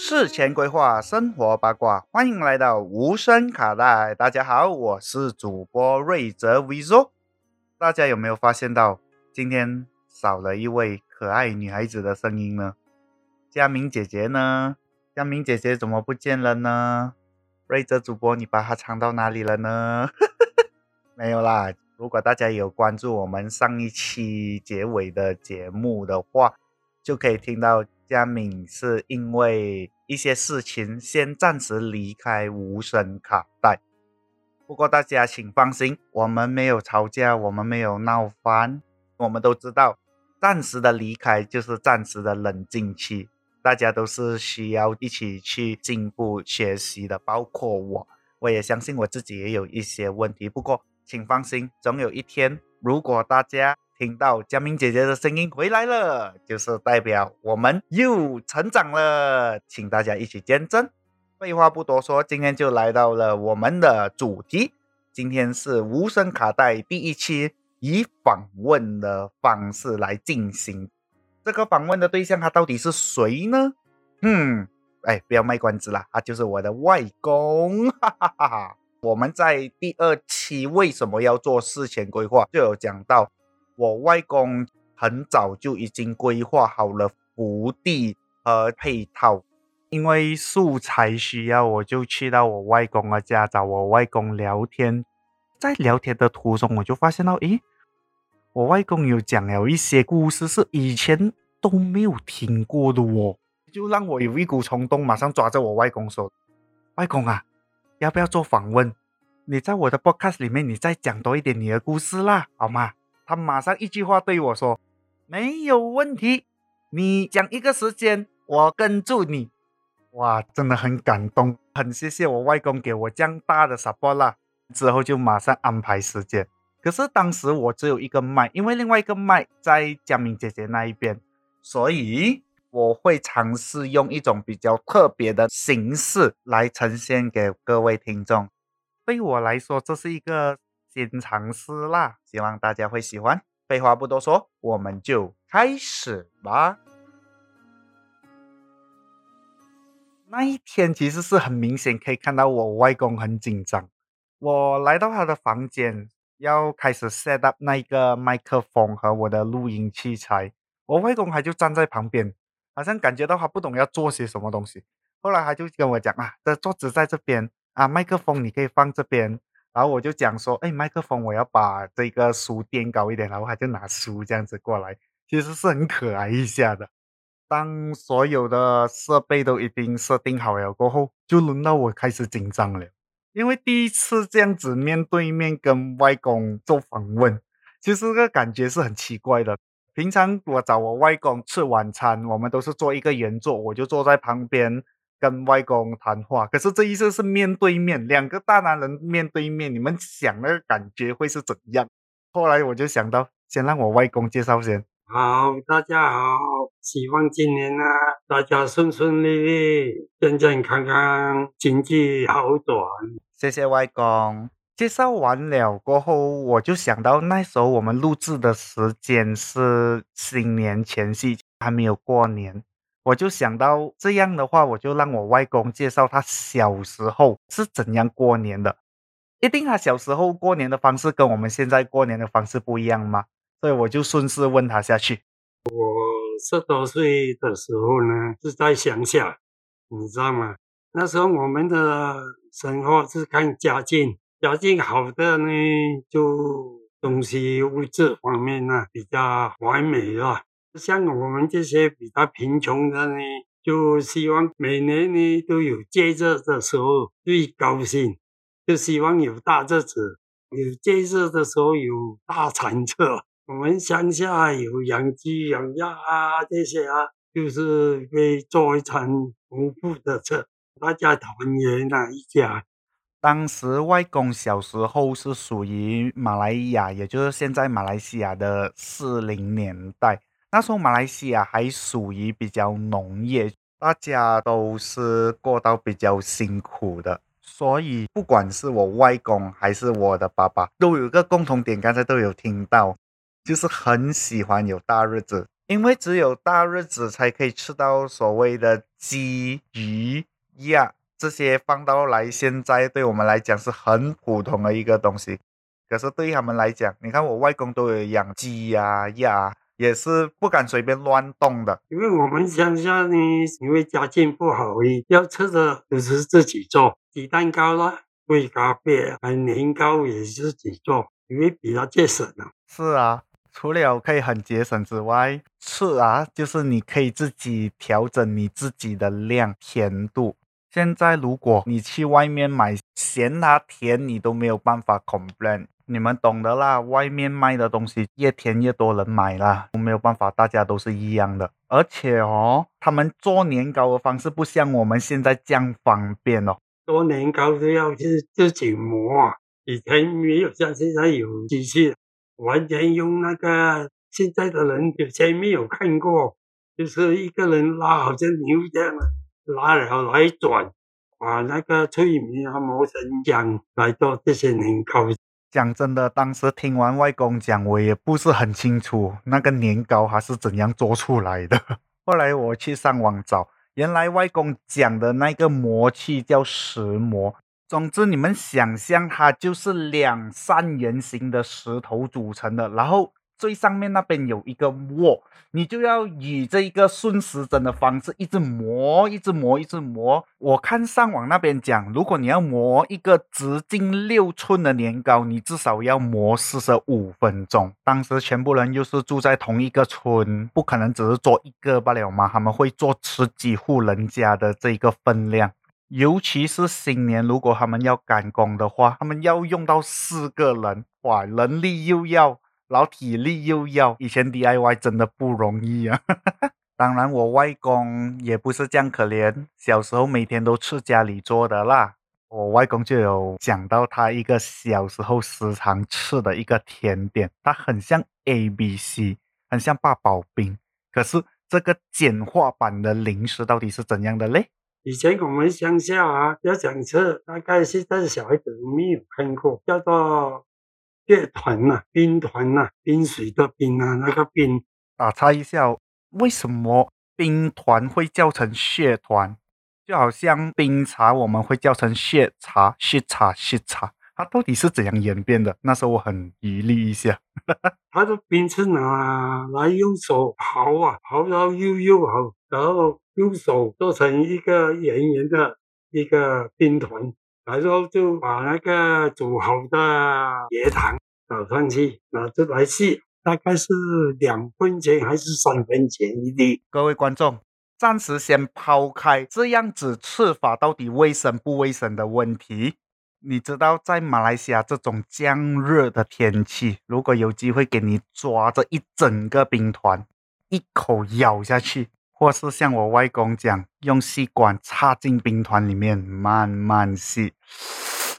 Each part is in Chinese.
事前规划，生活八卦，欢迎来到无声卡带。大家好，我是主播瑞泽 Vizo。大家有没有发现到今天少了一位可爱女孩子的声音呢？佳明姐姐呢？佳明姐姐怎么不见了呢？瑞泽主播，你把她藏到哪里了呢？没有啦。如果大家有关注我们上一期结尾的节目的话，就可以听到。佳敏是因为一些事情先暂时离开无声卡带，不过大家请放心，我们没有吵架，我们没有闹翻，我们都知道，暂时的离开就是暂时的冷静期，大家都是需要一起去进步学习的，包括我，我也相信我自己也有一些问题，不过请放心，总有一天，如果大家。听到佳明姐姐的声音回来了，就是代表我们又成长了，请大家一起见证。废话不多说，今天就来到了我们的主题。今天是无声卡带第一期，以访问的方式来进行。这个访问的对象他到底是谁呢？嗯，哎，不要卖关子了，他就是我的外公。哈哈哈哈！我们在第二期为什么要做事前规划，就有讲到。我外公很早就已经规划好了福地和配套，因为素材需要，我就去到我外公的家找我外公聊天。在聊天的途中，我就发现到，诶，我外公有讲了一些故事，是以前都没有听过的哦，就让我有一股冲动，马上抓着我外公说：“外公啊，要不要做访问？你在我的 podcast 里面，你再讲多一点你的故事啦，好吗？”他马上一句话对我说：“没有问题，你讲一个时间，我跟住你。”哇，真的很感动，很谢谢我外公给我这样大的 support 啦。之后就马上安排时间。可是当时我只有一个麦，因为另外一个麦在佳明姐姐那一边，所以我会尝试用一种比较特别的形式来呈现给各位听众。对我来说，这是一个。新尝试啦，希望大家会喜欢。废话不多说，我们就开始吧。那一天其实是很明显可以看到我外公很紧张。我来到他的房间，要开始 set up 那个麦克风和我的录音器材。我外公还就站在旁边，好像感觉到他不懂要做些什么东西。后来他就跟我讲啊，这桌子在这边啊，麦克风你可以放这边。然后我就讲说，哎，麦克风我要把这个书垫高一点，然后他就拿书这样子过来，其实是很可爱一下的。当所有的设备都已经设定好了过后，就轮到我开始紧张了，因为第一次这样子面对面跟外公做访问，其实个感觉是很奇怪的。平常我找我外公吃晚餐，我们都是坐一个圆桌，我就坐在旁边。跟外公谈话，可是这一次是面对面，两个大男人面对面，你们想那个感觉会是怎样？后来我就想到，先让我外公介绍先。好，大家好，希望今年呢大家顺顺利利，健健康康，经济好转。谢谢外公。介绍完了过后，我就想到那时候我们录制的时间是新年前夕，还没有过年。我就想到这样的话，我就让我外公介绍他小时候是怎样过年的。一定他小时候过年的方式跟我们现在过年的方式不一样吗？所以我就顺势问他下去。我十多岁的时候呢，是在乡下，你知道吗？那时候我们的生活是看家境，家境好的呢，就东西物质方面呢比较完美了。像我们这些比较贫穷的呢，就希望每年呢都有节日的时候最高兴，就希望有大日子，有节日的时候有大餐车。我们乡下有养鸡养鸭啊这些啊，就是会做一餐丰富的菜，大家团圆啊一家。当时外公小时候是属于马来亚，也就是现在马来西亚的四零年代。那时候马来西亚还属于比较农业，大家都是过到比较辛苦的，所以不管是我外公还是我的爸爸，都有一个共同点，刚才都有听到，就是很喜欢有大日子，因为只有大日子才可以吃到所谓的鸡、鱼、鸭这些，放到来现在对我们来讲是很普通的一个东西。可是对于他们来讲，你看我外公都有养鸡呀、鸭，也是不敢随便乱动的。因为我们乡下呢，因为家境不好，要吃的就是自己做，鸡蛋糕啦、粿咖啡还、年糕也是自己做，因为比较节省啊。是啊。除了可以很节省之外，吃啊，就是你可以自己调整你自己的量甜度。现在如果你去外面买咸它甜，你都没有办法 complain。你们懂得啦，外面卖的东西越甜越多人买啦，没有办法，大家都是一样的。而且哦，他们做年糕的方式不像我们现在这样方便哦。做年糕都要自自己磨，以前没有像现在有机器。完全用那个现在的人以前没有看过，就是一个人拉，好像牛这样了拉了来转，把那个脆米啊磨成浆来做这些年糕。讲真的，当时听完外公讲，我也不是很清楚那个年糕还是怎样做出来的。后来我去上网找，原来外公讲的那个磨器叫石磨。总之，你们想象它就是两三圆形的石头组成的，然后最上面那边有一个窝，你就要以这一个顺时针的方式一直磨，一直磨，一直磨。我看上网那边讲，如果你要磨一个直径六寸的年糕，你至少要磨四十五分钟。当时全部人又是住在同一个村，不可能只是做一个罢了嘛，他们会做十几户人家的这个分量。尤其是新年，如果他们要赶工的话，他们要用到四个人，哇，人力又要，然后体力又要。以前 DIY 真的不容易啊。当然，我外公也不是这样可怜，小时候每天都吃家里做的啦。我外公就有讲到他一个小时候时常吃的一个甜点，它很像 A B C，很像八宝冰。可是这个简化版的零食到底是怎样的嘞？以前我们乡下啊，要讲吃，大概现在小孩子没有看过，叫做乐团呐，冰团呐，冰水的冰啊，那个冰。打岔一下，为什么冰团会叫成血团？就好像冰茶，我们会叫成血茶、血茶、血茶，它到底是怎样演变的？那时候我很疑虑一下。它的冰是拿来用手刨啊，刨到又又好，然后。用手做成一个圆圆的一个冰团，然后就把那个煮好的椰糖倒上去，拿这台戏，大概是两分钱还是三分钱一粒。各位观众，暂时先抛开这样子吃法到底卫生不卫生的问题。你知道，在马来西亚这种降热的天气，如果有机会给你抓着一整个冰团，一口咬下去。或是像我外公讲，用吸管插进冰团里面慢慢吸，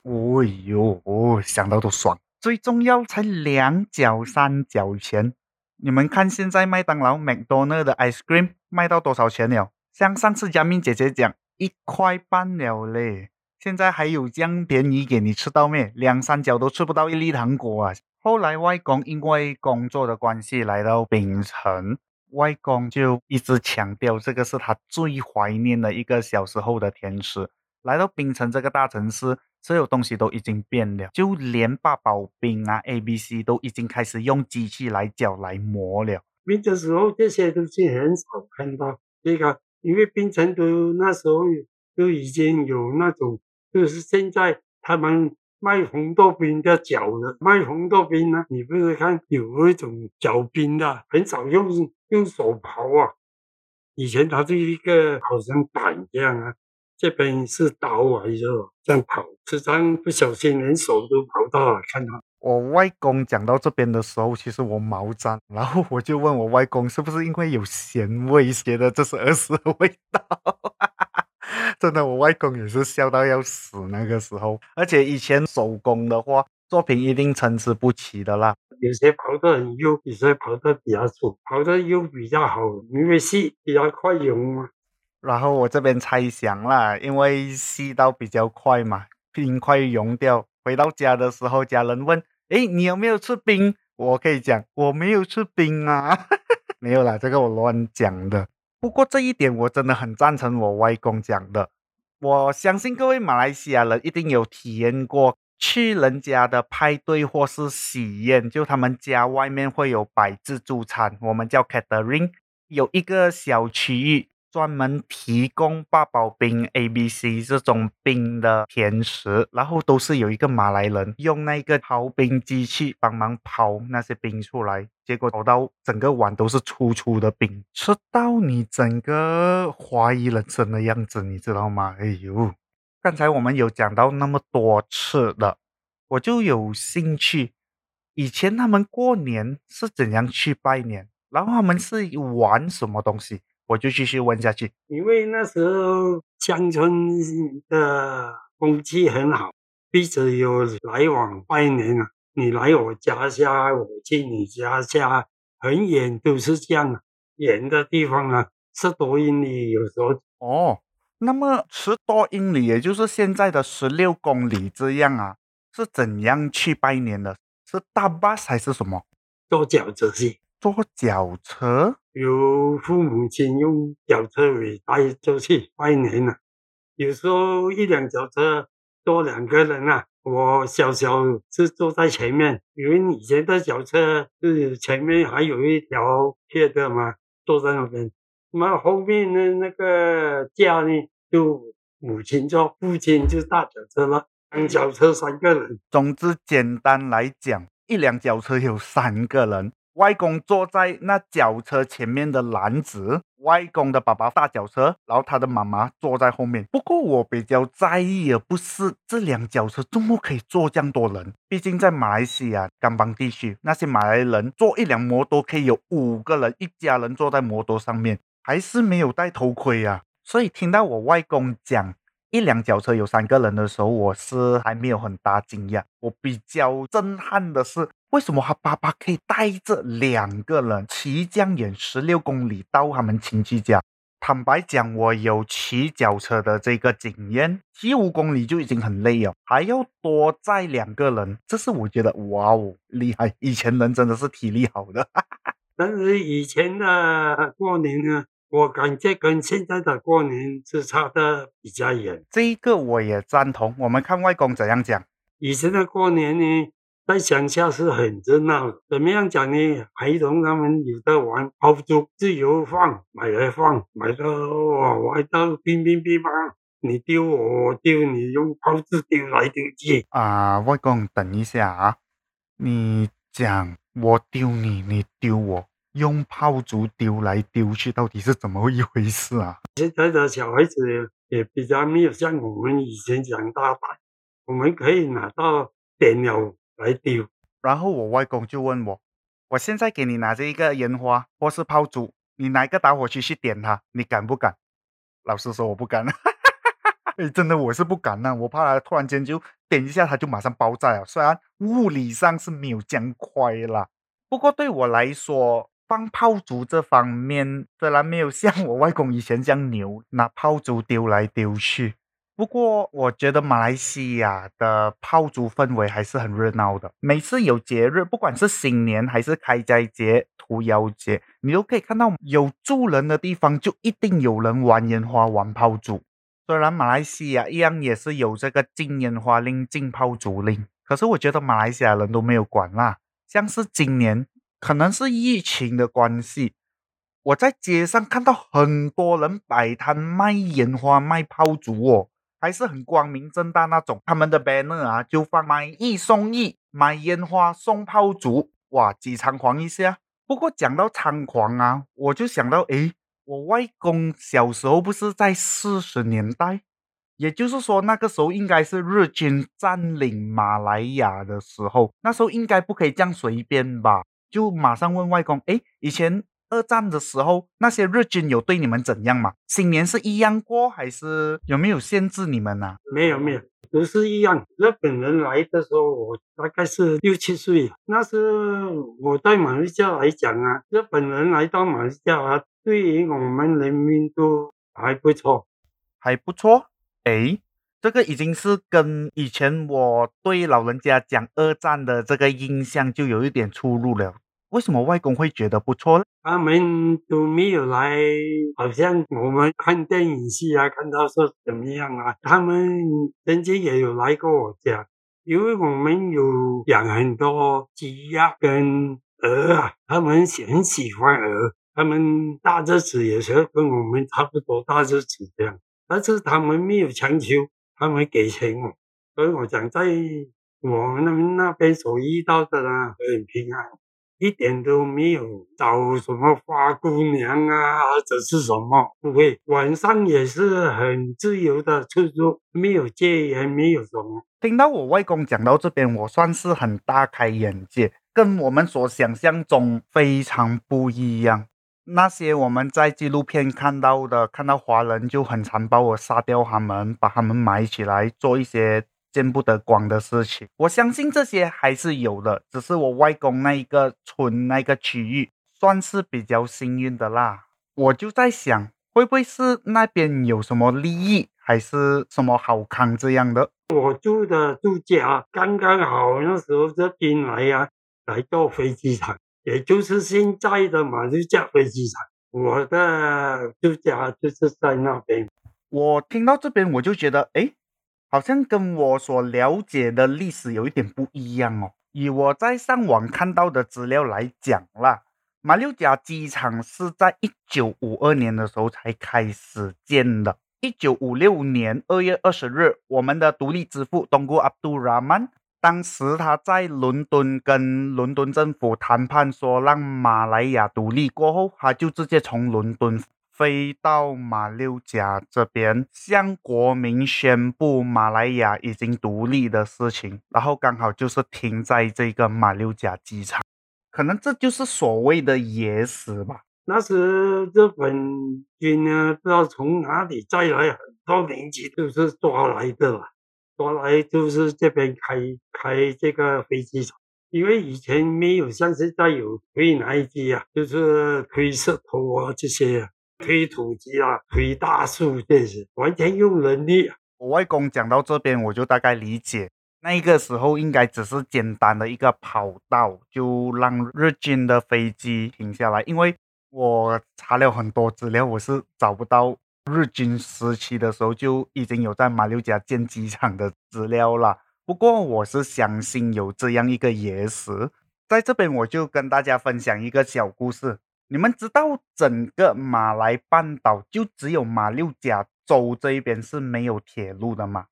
哎呦，想到都爽。最重要才两角三角钱。你们看现在麦当劳、麦当劳的 ice cream 卖到多少钱了？像上次佳敏姐姐讲，一块半了嘞。现在还有这样便宜给你吃到没？两三角都吃不到一粒糖果啊！后来外公因为工作的关系来到槟城。外公就一直强调，这个是他最怀念的一个小时候的甜食。来到槟城这个大城市，所有东西都已经变了，就连八宝冰啊、A、B、C 都已经开始用机器来搅来磨了。冰的时候，这些东西很少看到。这个，因为槟城都那时候都已经有那种，就是现在他们。卖红豆冰的搅的，卖红豆冰呢？你不是看有一种搅冰的，很少用用手刨啊。以前它是一个好像板一样啊，这边是刀啊，就这样跑，时常不小心连手都跑到了。看到我外公讲到这边的时候，其实我毛粘，然后我就问我外公，是不是因为有咸味，觉得这是儿时的味道？真的，我外公也是笑到要死那个时候。而且以前手工的话，作品一定参差不齐的啦。有些跑的很优，有些跑的比较粗，跑的优比较好，因为细比较快融嘛。然后我这边猜想啦，因为吸刀比较快嘛，冰块融掉。回到家的时候，家人问：“哎，你有没有吃冰？”我可以讲我没有吃冰啊。没有啦，这个我乱讲的。不过这一点我真的很赞成我外公讲的。我相信各位马来西亚人一定有体验过去人家的派对或是喜宴，就他们家外面会有摆自助餐，我们叫 catering，有一个小区域。专门提供八宝冰、A、B、C 这种冰的甜食，然后都是有一个马来人用那个刨冰机器帮忙刨那些冰出来，结果刨到整个碗都是粗粗的冰，吃到你整个怀疑人生的样子，你知道吗？哎呦，刚才我们有讲到那么多次的，我就有兴趣，以前他们过年是怎样去拜年，然后他们是玩什么东西？我就继续问下去，因为那时候乡村的风气很好，彼此有来往拜年啊，你来我家下，我去你家下，很远都是这样啊，远的地方啊，十多英里有时候。哦，那么十多英里，也就是现在的十六公里这样啊，是怎样去拜年的？是大巴还是什么？坐脚车去。坐脚车，有父母亲用脚车尾带出去拜年了。有时候一辆脚车坐两个人啊，我小小是坐在前面，因为以前的脚车是前面还有一条铁的嘛，坐在那边。那后面的那个架呢，就母亲坐，父亲就大脚车了。两脚车三个人。总之，简单来讲，一辆脚车有三个人。外公坐在那脚车前面的篮子，外公的爸爸大脚车，然后他的妈妈坐在后面。不过我比较在意的不是这辆脚车怎么可以坐这样多人，毕竟在马来西亚甘邦地区，那些马来人坐一辆摩托可以有五个人，一家人坐在摩托上面，还是没有戴头盔啊。所以听到我外公讲一辆脚车有三个人的时候，我是还没有很大惊讶。我比较震撼的是。为什么他爸爸可以带着两个人骑江远十六公里到他们亲戚家？坦白讲，我有骑脚车的这个经验，骑五公里就已经很累了，还要多载两个人，这是我觉得哇哦厉害！以前人真的是体力好的，但是以前的过年呢，我感觉跟现在的过年是差的比较远。这一个我也赞同。我们看外公怎样讲，以前的过年呢。在乡下是很热闹，怎么样讲呢？孩童他们有的玩抛珠，自由放，买来放，买到哇，玩到乒乒乒乓，你丢我，我丢你，用抛子丢来丢去。啊，外公，等一下啊，你讲我丢你，你丢我，用炮竹丢来丢去，到底是怎么一回事啊？现在的小孩子也比较没有像我们以前讲大胆，我们可以拿到点了。来丢，然后我外公就问我：“我现在给你拿着一个烟花或是炮竹，你拿一个打火机去点它，你敢不敢？”老实说，我不敢。哎，真的我是不敢呐，我怕它突然间就点一下，它就马上爆炸了。虽然物理上是没有这样快啦，不过对我来说，放炮竹这方面虽然没有像我外公以前这样牛，拿炮竹丢来丢去。不过，我觉得马来西亚的炮竹氛围还是很热闹的。每次有节日，不管是新年还是开斋节、屠妖节，你都可以看到有住人的地方就一定有人玩烟花、玩炮竹。虽然马来西亚一样也是有这个禁烟花令、禁炮竹令，可是我觉得马来西亚人都没有管啦。像是今年，可能是疫情的关系，我在街上看到很多人摆摊卖烟花、卖炮竹哦。还是很光明正大那种，他们的 banner 啊就放买一送一，买烟花送炮竹，哇，几猖狂一下。不过讲到猖狂啊，我就想到，诶，我外公小时候不是在四十年代，也就是说那个时候应该是日军占领马来亚的时候，那时候应该不可以这样随便吧？就马上问外公，诶，以前。二战的时候，那些日军有对你们怎样吗？新年是一样过，还是有没有限制你们呢？没有，没有，都是一样。日本人来的时候，我大概是六七岁，那时我在马来西亚来讲啊，日本人来到马来西亚啊，对于我们人民都还不错，还不错。哎，这个已经是跟以前我对老人家讲二战的这个印象就有一点出入了。为什么外公会觉得不错呢？他们都没有来，好像我们看电影戏啊，看到说怎么样啊？他们曾经也有来过我家，因为我们有养很多鸡鸭跟鹅啊，他们很喜欢鹅，他们大日子也是跟我们差不多大日子这样，但是他们没有强求，他们给钱我，所以我讲在我们那边所遇到的呢，很平安。一点都没有找什么花姑娘啊，或者是什么，不会。晚上也是很自由的出入，没有戒严，没有什么。听到我外公讲到这边，我算是很大开眼界，跟我们所想象中非常不一样。那些我们在纪录片看到的，看到华人就很残暴的杀掉他们，把他们埋起来，做一些。见不得光的事情，我相信这些还是有的，只是我外公那一个村那个区域算是比较幸运的啦。我就在想，会不会是那边有什么利益，还是什么好康这样的？我住的住家刚刚好，那时候这边来呀，来做飞机场，也就是现在的马六甲飞机场。我的住家就是在那边。我听到这边，我就觉得，哎。好像跟我所了解的历史有一点不一样哦。以我在上网看到的资料来讲啦，马六甲机场是在一九五二年的时候才开始建的。一九五六年二月二十日，我们的独立之父东姑阿杜拉曼，当时他在伦敦跟伦敦政府谈判，说让马来亚独立过后，他就直接从伦敦。飞到马六甲这边，向国民宣布马来亚已经独立的事情，然后刚好就是停在这个马六甲机场，可能这就是所谓的野史吧。那时日本军呢，不知道从哪里再来很多民机，都是抓来的，抓来就是这边开开这个飞机场，因为以前没有像现在有推奶机啊，就是推石头啊这些啊。推土机啊，推大树这些，完全用人力。我外公讲到这边，我就大概理解，那个时候应该只是简单的一个跑道，就让日军的飞机停下来。因为我查了很多资料，我是找不到日军时期的时候就已经有在马六甲建机场的资料了。不过我是相信有这样一个野史，在这边我就跟大家分享一个小故事。你们知道整个马来半岛就只有马六甲州这一边是没有铁路的吗？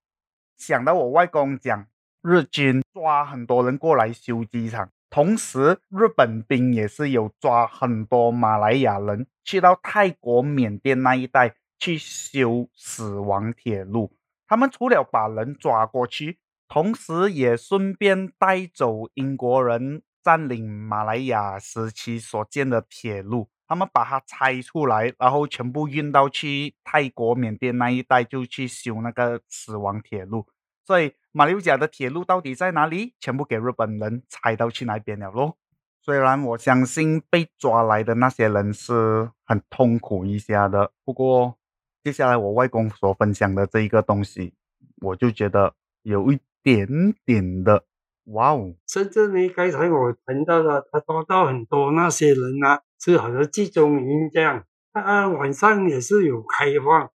想到我外公讲，日军抓很多人过来修机场，同时日本兵也是有抓很多马来亚人去到泰国、缅甸那一带去修死亡铁路。他们除了把人抓过去，同时也顺便带走英国人。占领马来亚时期所建的铁路，他们把它拆出来，然后全部运到去泰国、缅甸那一带，就去修那个死亡铁路。所以马六甲的铁路到底在哪里？全部给日本人拆到去那边了咯。虽然我相信被抓来的那些人是很痛苦一下的，不过接下来我外公所分享的这一个东西，我就觉得有一点点的。哇哦！甚至呢，刚才我谈到了，他抓到很多那些人啊，是好像集中营这样。他晚上也是有开放。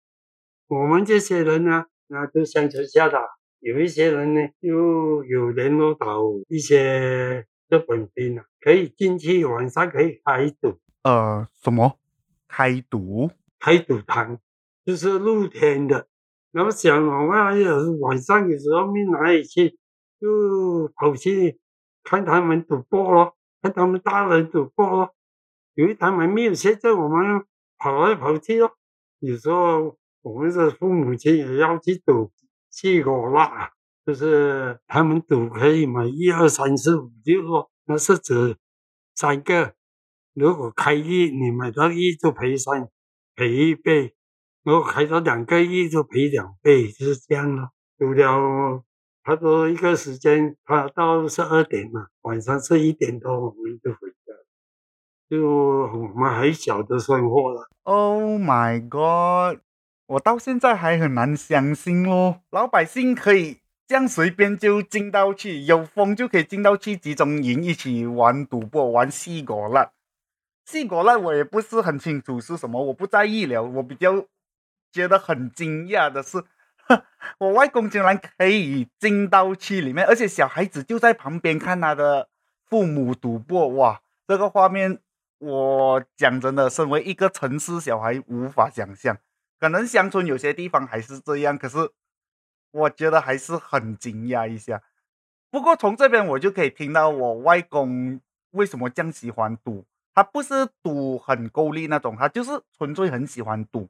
我们这些人呢，那都乡村下的，有一些人呢，又有联络到一些日本兵啊，可以进去晚上可以开赌。呃，什么？开赌？开赌堂，就是露天的。那么想我们也是晚上有时候没哪里去。就跑去看他们赌博咯，看他们大人赌博咯。因为他们没有现在我们跑来跑去咯。有时候我们的父母亲也要去赌，去过啦，就是他们赌可以买一二三四五六咯，那是指三个。如果开一，你买到一就赔三，赔一倍；如果开到两个亿就赔两倍，就是这样咯。赌了。差不多一个时间，他到十二点了，晚上是一点多，我们就回家。就我们很小的生活了。Oh my god！我到现在还很难相信哦，老百姓可以这样随便就进到去，有风就可以进到去集中营一起玩赌博，玩细果烂。细果烂我也不是很清楚是什么，我不在意了。我比较觉得很惊讶的是，我外公竟然可以进到去里面，而且小孩子就在旁边看他的父母赌博，哇，这个画面我讲真的，身为一个城市小孩无法想象，可能乡村有些地方还是这样，可是。我觉得还是很惊讶一下，不过从这边我就可以听到我外公为什么这样喜欢赌。他不是赌很够力那种，他就是纯粹很喜欢赌。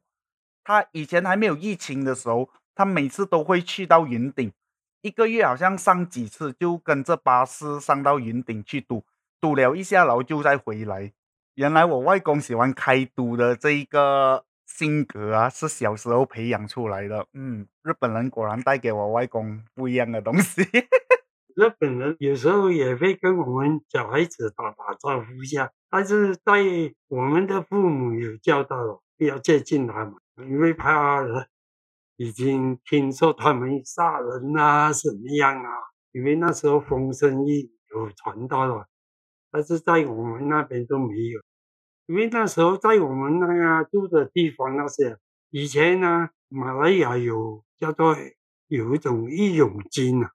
他以前还没有疫情的时候，他每次都会去到云顶，一个月好像上几次，就跟着巴士上到云顶去赌，赌了一下，然后就再回来。原来我外公喜欢开赌的这一个。性格啊，是小时候培养出来的。嗯，日本人果然带给我外公不一样的东西。日本人有时候也会跟我们小孩子打打招呼一下，但是在我们的父母有教导，不要接近他们，因为怕已经听说他们杀人啊，什么样啊？因为那时候风声一有传到了，但是在我们那边都没有。因为那时候在我们那个住的地方，那些以前呢，马来亚有叫做有一种义勇军啊，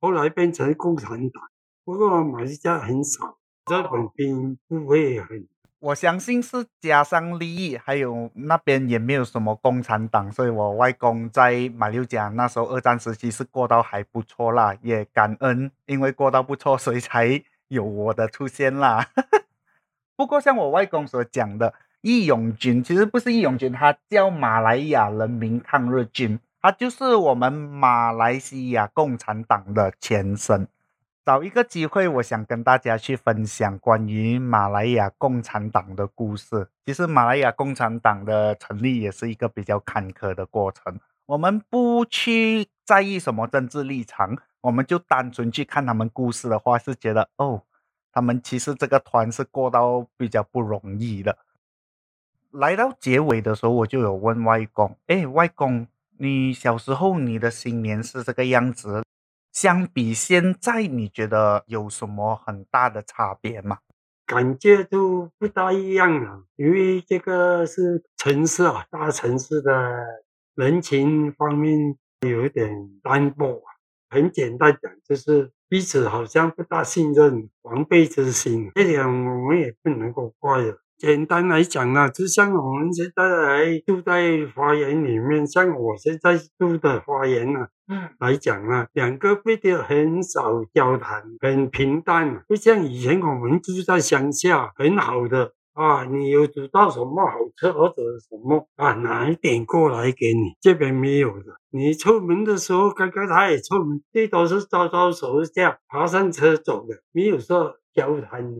后来变成共产党，不过马来西亚很少，日本兵不会很。我相信是加上利益，还有那边也没有什么共产党，所以我外公在马六甲那时候二战时期是过到还不错啦，也感恩，因为过到不错，所以才有我的出现啦。不过，像我外公所讲的义勇军，其实不是义勇军，他叫马来亚人民抗日军，他就是我们马来西亚共产党的前身。找一个机会，我想跟大家去分享关于马来亚共产党的故事。其实，马来亚共产党的成立也是一个比较坎坷的过程。我们不去在意什么政治立场，我们就单纯去看他们故事的话，是觉得哦。他们其实这个团是过到比较不容易的。来到结尾的时候，我就有问外公：“哎，外公，你小时候你的新年是这个样子，相比现在，你觉得有什么很大的差别吗？”感觉都不大一样了，因为这个是城市啊，大城市的人情方面有一点单薄啊。很简单讲，就是。彼此好像不大信任，防备之心，这点我们也不能够怪了。简单来讲呢，就像我们现在住在花园里面，像我现在住的花园呢，嗯，来讲呢，两个背的很少交谈，很平淡，不像以前我们住在乡下，很好的。啊，你有煮到什么好吃或者什么啊？拿一点过来给你，这边没有的。你出门的时候，刚刚他也出门，最多是招招手这样，爬上车走的，没有说交谈。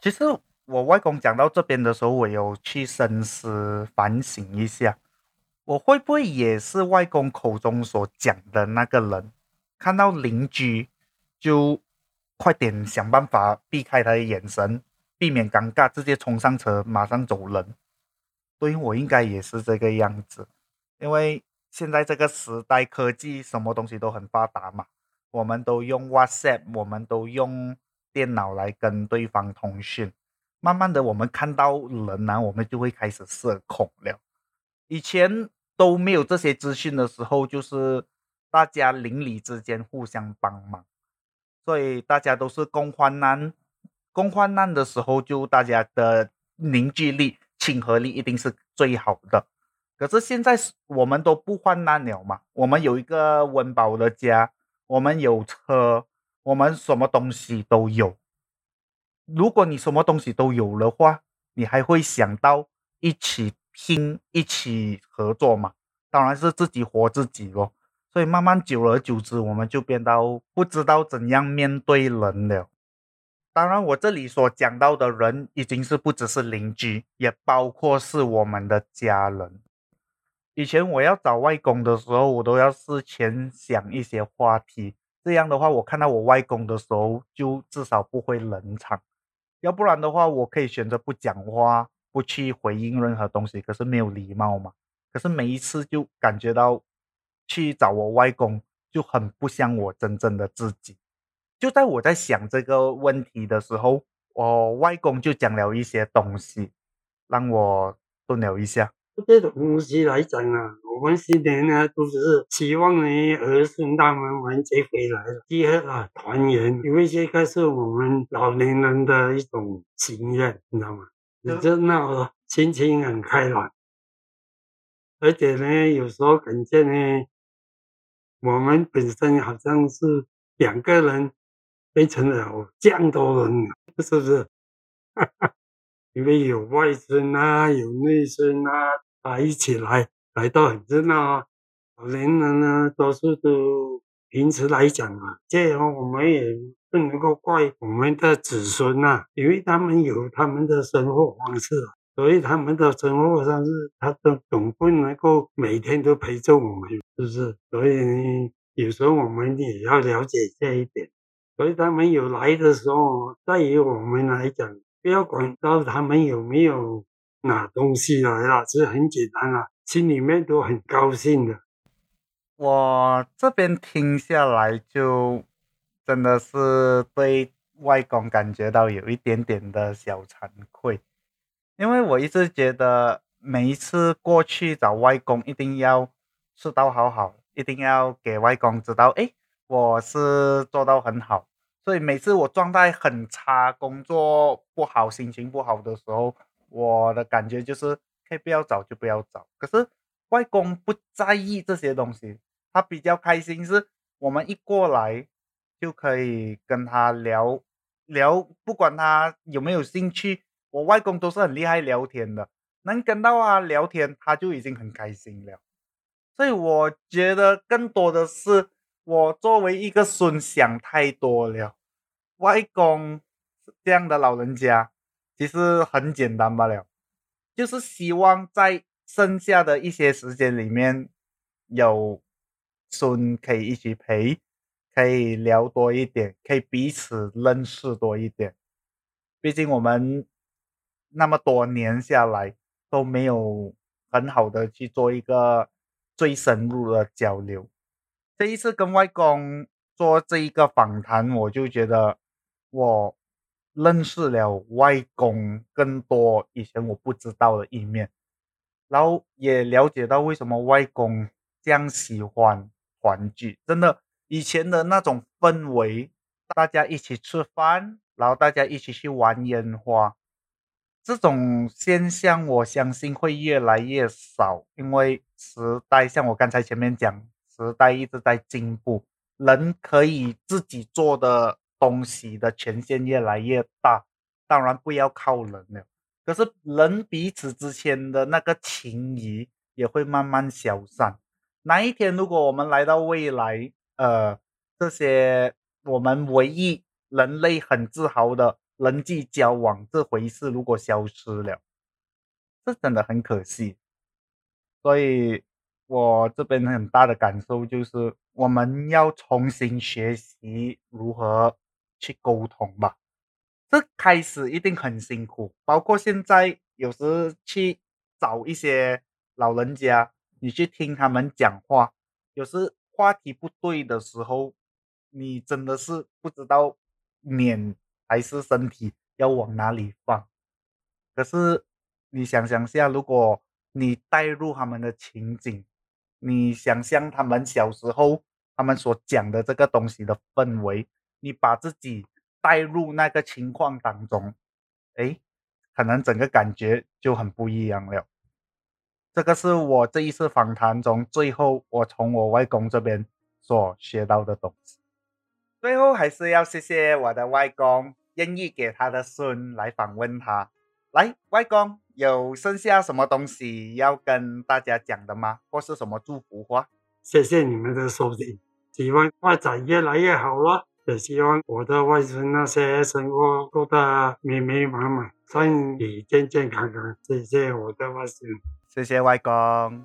其实我外公讲到这边的时候，我有去深思反省一下，我会不会也是外公口中所讲的那个人？看到邻居就快点想办法避开他的眼神。避免尴尬，直接冲上车，马上走人。所以我应该也是这个样子，因为现在这个时代，科技什么东西都很发达嘛，我们都用 WhatsApp，我们都用电脑来跟对方通讯。慢慢的，我们看到人呢，我们就会开始社恐了。以前都没有这些资讯的时候，就是大家邻里之间互相帮忙，所以大家都是共患难。共患难的时候，就大家的凝聚力、亲和力一定是最好的。可是现在我们都不患难了嘛，我们有一个温饱的家，我们有车，我们什么东西都有。如果你什么东西都有的话，你还会想到一起拼、一起合作嘛？当然是自己活自己咯。所以慢慢久而久之，我们就变到不知道怎样面对人了。当然，我这里所讲到的人已经是不只是邻居，也包括是我们的家人。以前我要找外公的时候，我都要事前想一些话题，这样的话，我看到我外公的时候，就至少不会冷场。要不然的话，我可以选择不讲话，不去回应任何东西，可是没有礼貌嘛。可是每一次就感觉到去找我外公。就很不像我真正的自己。就在我在想这个问题的时候，我外公就讲了一些东西，让我顿了一下。这东西来讲啊，我们新年呢都是希望呢儿孙他们完结回来结合啊团圆，因为这个是我们老年人的一种心愿，你知道吗？热闹了，心情很开朗，而且呢，有时候感觉呢，我们本身好像是两个人变成了这样多人，是不是？因为有外孙啊，有内孙啊，啊，一起来来到很热闹啊。老年人呢，多数都平时来讲啊，这样我们也不能够怪我们的子孙呐，因为他们有他们的生活方式，所以他们的生活方式，他都总不能够每天都陪着我们，是不是？所以有时候我们也要了解这一点。所以他们有来的时候，在于我们来讲，不要管到他们有没有拿东西来了，是很简单啊，心里面都很高兴的。我这边听下来，就真的是对外公感觉到有一点点的小惭愧，因为我一直觉得每一次过去找外公，一定要吃到好好，一定要给外公知道，哎，我是做到很好。所以每次我状态很差，工作不好，心情不好的时候，我的感觉就是可以不要找就不要找。可是外公不在意这些东西。他比较开心，是我们一过来就可以跟他聊聊，不管他有没有兴趣，我外公都是很厉害聊天的，能跟到他聊天，他就已经很开心了。所以我觉得更多的是我作为一个孙想太多了。外公这样的老人家其实很简单罢了，就是希望在剩下的一些时间里面有。孙可以一起陪，可以聊多一点，可以彼此认识多一点。毕竟我们那么多年下来都没有很好的去做一个最深入的交流。这一次跟外公做这一个访谈，我就觉得我认识了外公更多以前我不知道的一面，然后也了解到为什么外公这样喜欢。团聚真的，以前的那种氛围，大家一起吃饭，然后大家一起去玩烟花，这种现象我相信会越来越少，因为时代像我刚才前面讲，时代一直在进步，人可以自己做的东西的权限越来越大，当然不要靠人了，可是人彼此之间的那个情谊也会慢慢消散。哪一天，如果我们来到未来，呃，这些我们唯一人类很自豪的人际交往这回事如果消失了，这真的很可惜。所以，我这边很大的感受就是，我们要重新学习如何去沟通吧。这开始一定很辛苦，包括现在有时去找一些老人家。你去听他们讲话，有时话题不对的时候，你真的是不知道脸还是身体要往哪里放。可是你想想下，如果你带入他们的情景，你想象他们小时候他们所讲的这个东西的氛围，你把自己带入那个情况当中，哎，可能整个感觉就很不一样了。这个是我这一次访谈中最后我从我外公这边所学到的东西。最后还是要谢谢我的外公愿意给他的孙来访问他。来，外公有剩下什么东西要跟大家讲的吗？或是什么祝福话？谢谢你们的收听，希望发展越来越好了，也希望我的外孙那些生活过得美美满满，身体健健康康。谢谢我的外孙。谢谢外公。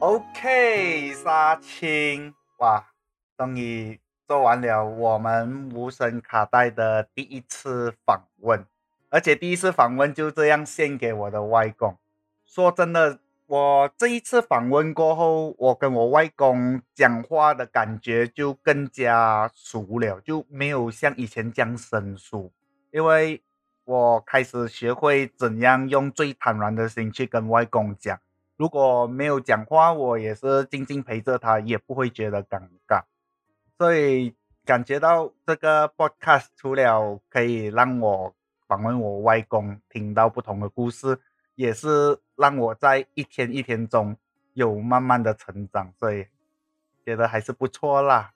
OK，杀青哇，终于做完了我们无声卡带的第一次访问，而且第一次访问就这样献给我的外公。说真的，我这一次访问过后，我跟我外公讲话的感觉就更加熟了，就没有像以前这样生疏，因为我开始学会怎样用最坦然的心去跟外公讲。如果没有讲话，我也是静静陪着他，也不会觉得尴尬。所以感觉到这个 podcast 除了可以让我访问我外公，听到不同的故事。也是让我在一天一天中有慢慢的成长，所以觉得还是不错啦。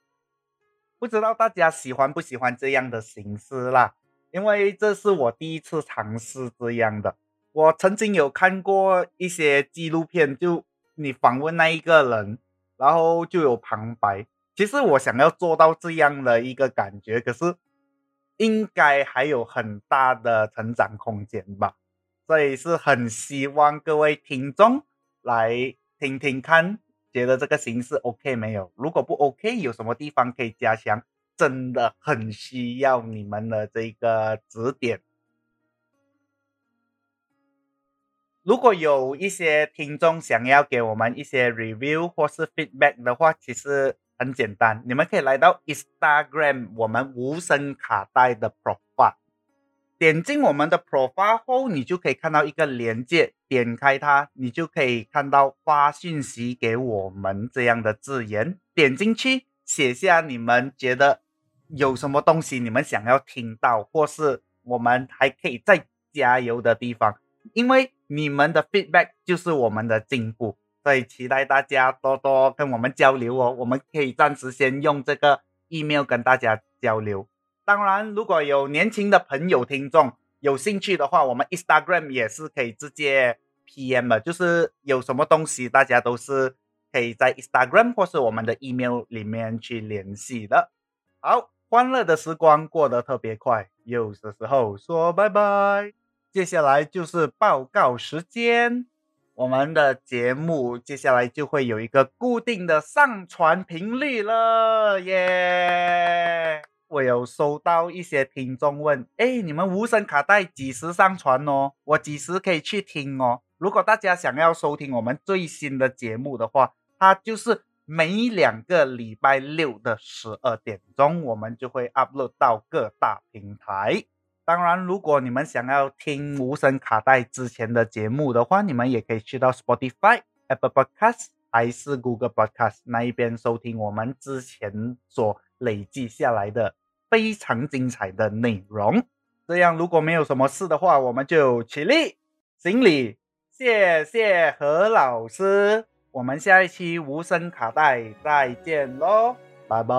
不知道大家喜欢不喜欢这样的形式啦？因为这是我第一次尝试这样的。我曾经有看过一些纪录片，就你访问那一个人，然后就有旁白。其实我想要做到这样的一个感觉，可是应该还有很大的成长空间吧。所以是很希望各位听众来听听看，觉得这个形式 OK 没有？如果不 OK，有什么地方可以加强？真的很需要你们的这个指点。如果有一些听众想要给我们一些 review 或是 feedback 的话，其实很简单，你们可以来到 Instagram 我们无声卡带的 profile。点进我们的 profile 后，你就可以看到一个连接，点开它，你就可以看到发信息给我们这样的字眼。点进去，写下你们觉得有什么东西你们想要听到，或是我们还可以再加油的地方。因为你们的 feedback 就是我们的进步，所以期待大家多多跟我们交流哦。我们可以暂时先用这个 email 跟大家交流。当然，如果有年轻的朋友听众有兴趣的话，我们 Instagram 也是可以直接 PM 的，就是有什么东西大家都是可以在 Instagram 或是我们的 email 里面去联系的。好，欢乐的时光过得特别快，有的时候说拜拜。接下来就是报告时间，我们的节目接下来就会有一个固定的上传频率了，耶！我有收到一些听众问，哎，你们无声卡带几时上传哦？我几时可以去听哦？如果大家想要收听我们最新的节目的话，它就是每两个礼拜六的十二点钟，我们就会 upload 到各大平台。当然，如果你们想要听无声卡带之前的节目的话，你们也可以去到 Spotify、Apple Podcast 还是 Google Podcast 那一边收听我们之前所累计下来的。非常精彩的内容。这样，如果没有什么事的话，我们就起立行礼，谢谢何老师。我们下一期无声卡带再见喽，拜拜。